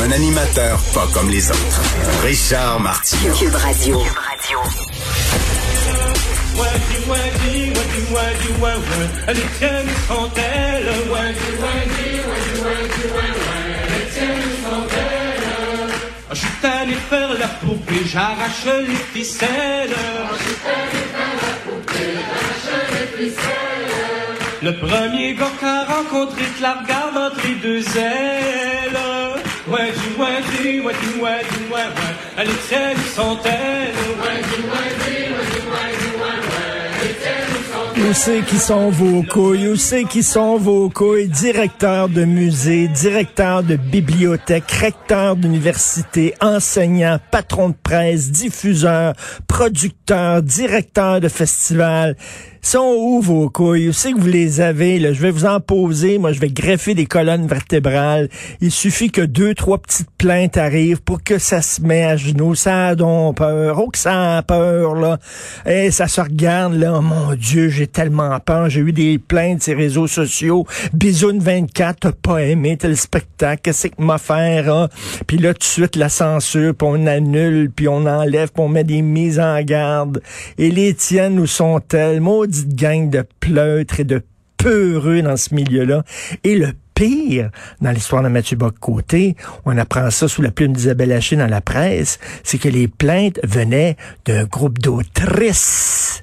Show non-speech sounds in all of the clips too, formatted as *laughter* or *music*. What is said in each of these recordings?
Un animateur pas comme les autres. Richard Martineau. Cube Radio. Sont elles. Je suis allé faire la poupée, j'arrache les ficelles. Le premier gars qu'a rencontré, te la regarde entre les deux ailes. Ouais, du ouais, du ouais, du ouais, du ouais, ouais. À l'excès du centaine. Ouais, du ouais, du ouais, du Où c'est qui sont vos couilles? Où c'est qui sont vos couilles? Directeur de musée, directeur de bibliothèque, recteur d'université, enseignant, patron de presse, diffuseur, producteur, directeur de festival. Sont où vos couilles? Où c'est que vous les avez? Là? Je vais vous en poser. Moi, je vais greffer des colonnes vertébrales. Il suffit que deux, trois petites plaintes arrivent pour que ça se met à genoux. Ça a donc peur. Oh, que ça a peur, là. Et ça se regarde, là. Oh, mon Dieu, j'ai tellement peur. J'ai eu des plaintes sur les réseaux sociaux. Bisoune 24, t'as pas aimé tel spectacle. Qu'est-ce que m'a faire, hein? Puis là, tout de suite, la censure, puis on annule, puis on enlève, puis on met des mises en garde. Et les tiennes, où sont-elles? Maudite gang de pleutres et de peureux dans ce milieu-là. Et le pire, dans l'histoire de Mathieu Bock-Côté, on apprend ça sous la plume d'Isabelle Haché dans la presse, c'est que les plaintes venaient d'un groupe d'autrices,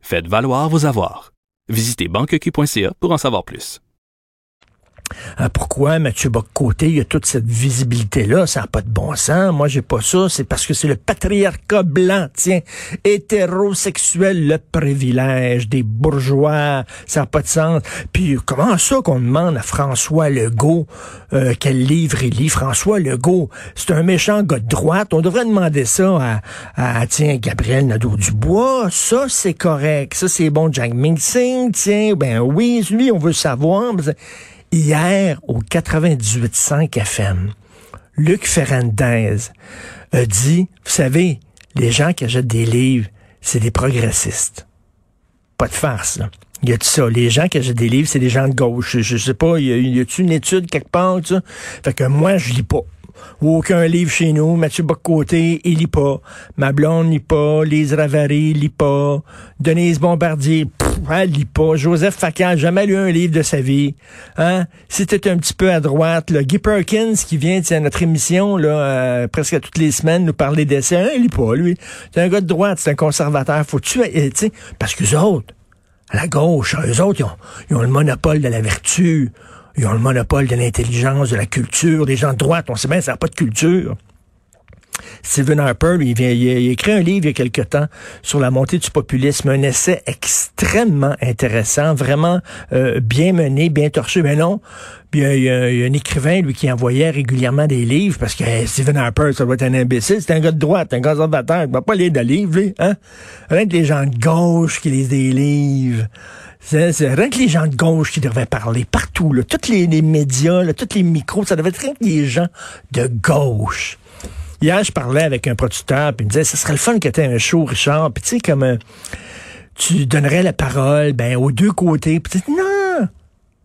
Faites valoir vos avoirs. Visitez banqueq.ca pour en savoir plus. Hein, pourquoi Mathieu Bock-Côté, il y a toute cette visibilité-là, ça n'a pas de bon sens. Moi, j'ai pas ça. C'est parce que c'est le patriarcat blanc, tiens, hétérosexuel, le privilège des bourgeois. Ça n'a pas de sens. Puis comment ça qu'on demande à François Legault euh, quel livre il lit? François Legault, c'est un méchant gars de droite. On devrait demander ça à, à tiens, Gabriel Nadeau-Dubois. Ça, c'est correct. Ça, c'est bon. Jack Ming-Sing, tiens, ben oui, lui, on veut savoir. Hier, au 98.5 FM, Luc Ferrandez a dit, vous savez, les gens qui achètent des livres, c'est des progressistes. Pas de farce, là. Il y a tout ça? Les gens qui achètent des livres, c'est des gens de gauche. Je, je sais pas, y a-tu une étude quelque part, ça? Fait que moi, je lis pas. Aucun livre chez nous. Mathieu Bocoté, il lit pas. Ma blonde lit pas. Lise Ravary lit pas. Denise Bombardier, pff, elle lit pas. Joseph Facal, jamais lu un livre de sa vie. Hein? T'es un petit peu à droite, là, Guy Perkins, qui vient à notre émission, là, euh, presque toutes les semaines, nous parler d'essais, hein, il lit pas, lui. C'est un gars de droite, c'est un conservateur. Faut-tu, euh, tu sais, parce que autres, à la gauche, eux autres, ils ont, ils ont le monopole de la vertu. Ils ont le monopole de l'intelligence, de la culture. Les gens de droite, on sait bien, ça n'a pas de culture. Stephen Harper, lui, il, vient, il, écrit un livre il y a quelque temps sur la montée du populisme, un essai extrêmement intéressant, vraiment euh, bien mené, bien torché. Mais non, il y, a, il y a- un écrivain, lui, qui envoyait régulièrement des livres, parce que hey, Stephen Harper, ça doit être un imbécile, c'est un gars de droite, un conservateur, il va pas lire de livres, lui, hein? Rien que les gens de gauche qui lisent des livres. C'est rien que les gens de gauche qui devraient parler partout, là. Tous les, médias, tous les micros, ça devrait être rien que les gens de gauche. Hier, je parlais avec un producteur, puis il me disait, ce serait le fun que tu aies un show, Richard. Puis tu sais, comme euh, tu donnerais la parole ben, aux deux côtés. Puis tu non,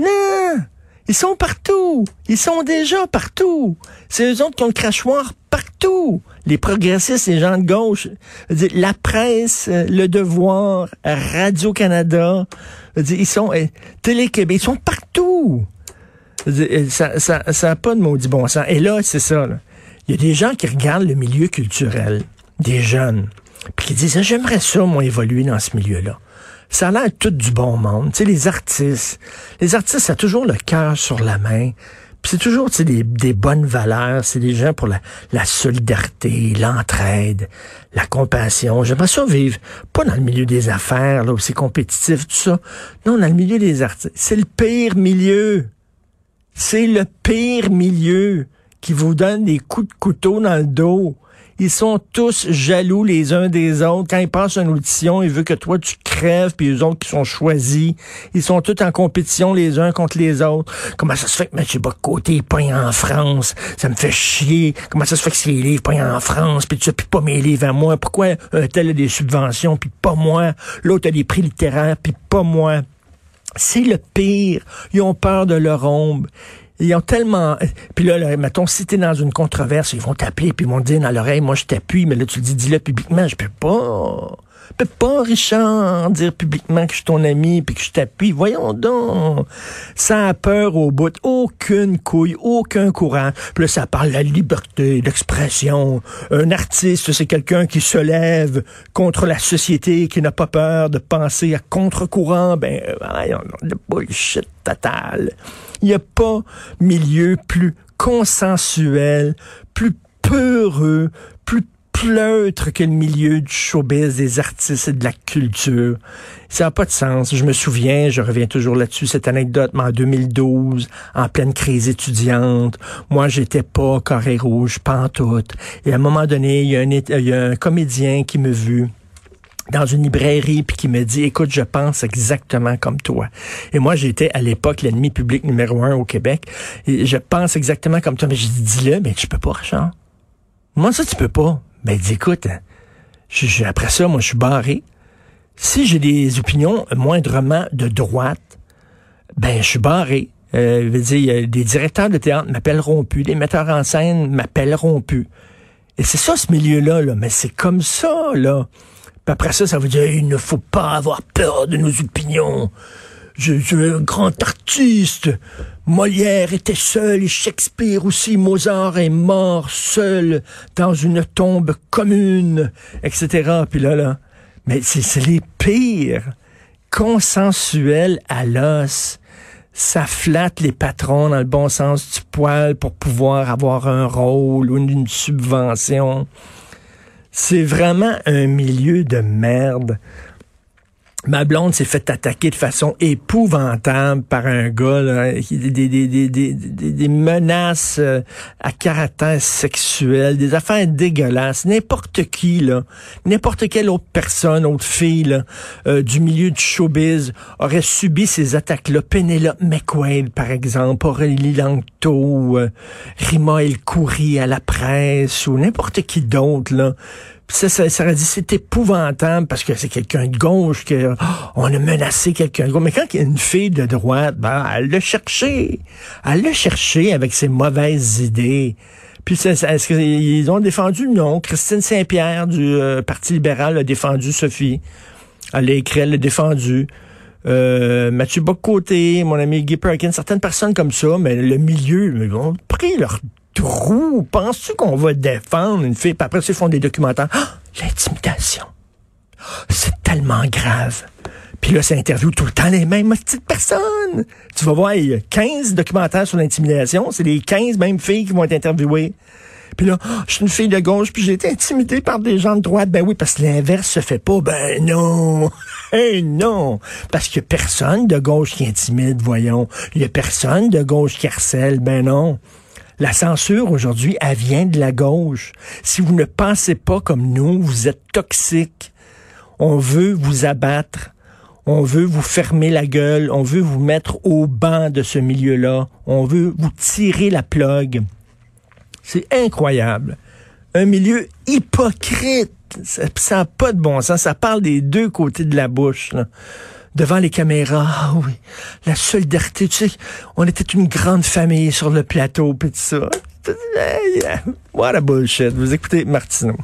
non, ils sont partout. Ils sont déjà partout. C'est eux autres qui ont le crachoir partout. Les progressistes, les gens de gauche. La presse, euh, Le Devoir, Radio-Canada, ils sont... euh, Télé-Québec, ils sont partout. Ça ça, ça a pas de maudit bon sens. Et là, c'est ça. là. Il y a des gens qui regardent le milieu culturel, des jeunes, puis qui disent, Ah, j'aimerais ça, moi, évoluer dans ce milieu-là. Ça a l'air tout du bon monde. Tu sais, les artistes, les artistes, ça a toujours le cœur sur la main. Puis c'est toujours tu sais, des, bonnes valeurs. C'est des gens pour la, la solidarité, l'entraide, la compassion. J'aimerais ça vivre, pas dans le milieu des affaires, là, où c'est compétitif, tout ça. Non, dans le milieu des artistes. C'est le pire milieu. C'est le pire milieu qui vous donne des coups de couteau dans le dos. Ils sont tous jaloux les uns des autres. Quand ils passent une audition, ils veulent que toi tu crèves, puis les autres qui sont choisis. Ils sont tous en compétition les uns contre les autres. Comment ça se fait que Mathieu Bocoté pogne en France? Ça me fait chier. Comment ça se fait que ses livres pognent en France, puis tu puis pas mes livres à moi? Pourquoi un tel a des subventions, puis pas moi? L'autre a des prix littéraires, puis pas moi? C'est le pire. Ils ont peur de leur ombre. Ils ont tellement... Puis là, là, mettons, si t'es dans une controverse, ils vont t'appeler puis ils vont dire dans l'oreille, moi je t'appuie, mais là tu le dis, dis-le publiquement. Je peux pas. Peux pas, Richard, dire publiquement que je suis ton ami puis que je t'appuie. Voyons donc. Ça a peur au bout. Aucune couille, aucun courant. Puis là, ça parle de la liberté d'expression. Un artiste, c'est quelqu'un qui se lève contre la société, qui n'a pas peur de penser à contre-courant. Ben, voyons donc, bullshit total. Il n'y a pas milieu plus consensuel, plus peureux, plus pleutre que le milieu du showbiz, des artistes et de la culture. Ça n'a pas de sens. Je me souviens, je reviens toujours là-dessus, cette anecdote, mais en 2012, en pleine crise étudiante, moi, j'étais pas carré rouge, pantoute. Et à un moment donné, il y a un, comédien qui me vu dans une librairie puis qui me dit écoute je pense exactement comme toi et moi j'étais à l'époque l'ennemi public numéro un au Québec et je pense exactement comme toi mais j'ai dit dis-le mais tu peux pas Richard moi ça tu peux pas ben écoute hein, je, je- après ça moi je suis barré si j'ai des opinions moindrement de droite ben je suis barré euh, dire, il y a des directeurs de théâtre m'appelleront plus, les metteurs en scène m'appelleront plus. Et c'est ça, ce milieu-là, là. Mais c'est comme ça, là. Puis après ça, ça veut dire, il ne faut pas avoir peur de nos opinions. Je, je suis un grand artiste. Molière était seul et Shakespeare aussi. Mozart est mort seul dans une tombe commune, etc. Puis là, là. Mais c'est les pires. Consensuels à l'os ça flatte les patrons dans le bon sens du poil pour pouvoir avoir un rôle ou une subvention. C'est vraiment un milieu de merde. Ma blonde s'est fait attaquer de façon épouvantable par un gars, des, menaces euh, à caractère sexuel, des affaires dégueulasses. N'importe qui, n'importe quelle autre personne, autre fille là, euh, du milieu du showbiz aurait subi ces attaques-là. Penelope McQuaid, par exemple, Aurélie Langto, euh, Rima El Khoury à la presse, ou n'importe qui d'autre, là. Ça, ça, ça aurait dit, c'est épouvantable parce que c'est quelqu'un de gauche, que oh, on a menacé quelqu'un de gauche. Mais quand il y a une fille de droite, ben, elle l'a cherché. Elle l'a cherché avec ses mauvaises idées. Puis est-ce qu'ils ont défendu? Non. Christine Saint-Pierre du euh, Parti libéral a défendu Sophie. Elle l'a écrit, elle l'a défendu. Euh, Mathieu Bocoté, mon ami Guy Perkins, certaines personnes comme ça, mais le milieu, ils ont pris leur trou. Penses-tu qu'on va défendre une fille? Puis après, ils font des documentaires? Ah, l'intimidation. C'est tellement grave. Puis là, ça interviewe tout le temps les mêmes petites personnes. Tu vas voir, il y a 15 documentaires sur l'intimidation. C'est les 15 mêmes filles qui vont être interviewées. Puis là, oh, je suis une fille de gauche, puis j'ai été intimidée par des gens de droite. Ben oui, parce que l'inverse se fait pas. Ben non. *laughs* hey, non. Parce qu'il y a personne de gauche qui intimide, voyons. Il y a personne de gauche qui harcèle. Ben non. La censure aujourd'hui, elle vient de la gauche. Si vous ne pensez pas comme nous, vous êtes toxique. On veut vous abattre. On veut vous fermer la gueule. On veut vous mettre au banc de ce milieu-là. On veut vous tirer la plug. C'est incroyable. Un milieu hypocrite. Ça n'a pas de bon sens. Ça parle des deux côtés de la bouche. Devant les caméras. Ah oui, la solidarité, tu sais, on était une grande famille sur le plateau, puis tout ça. What a bullshit. Vous écoutez Martineau.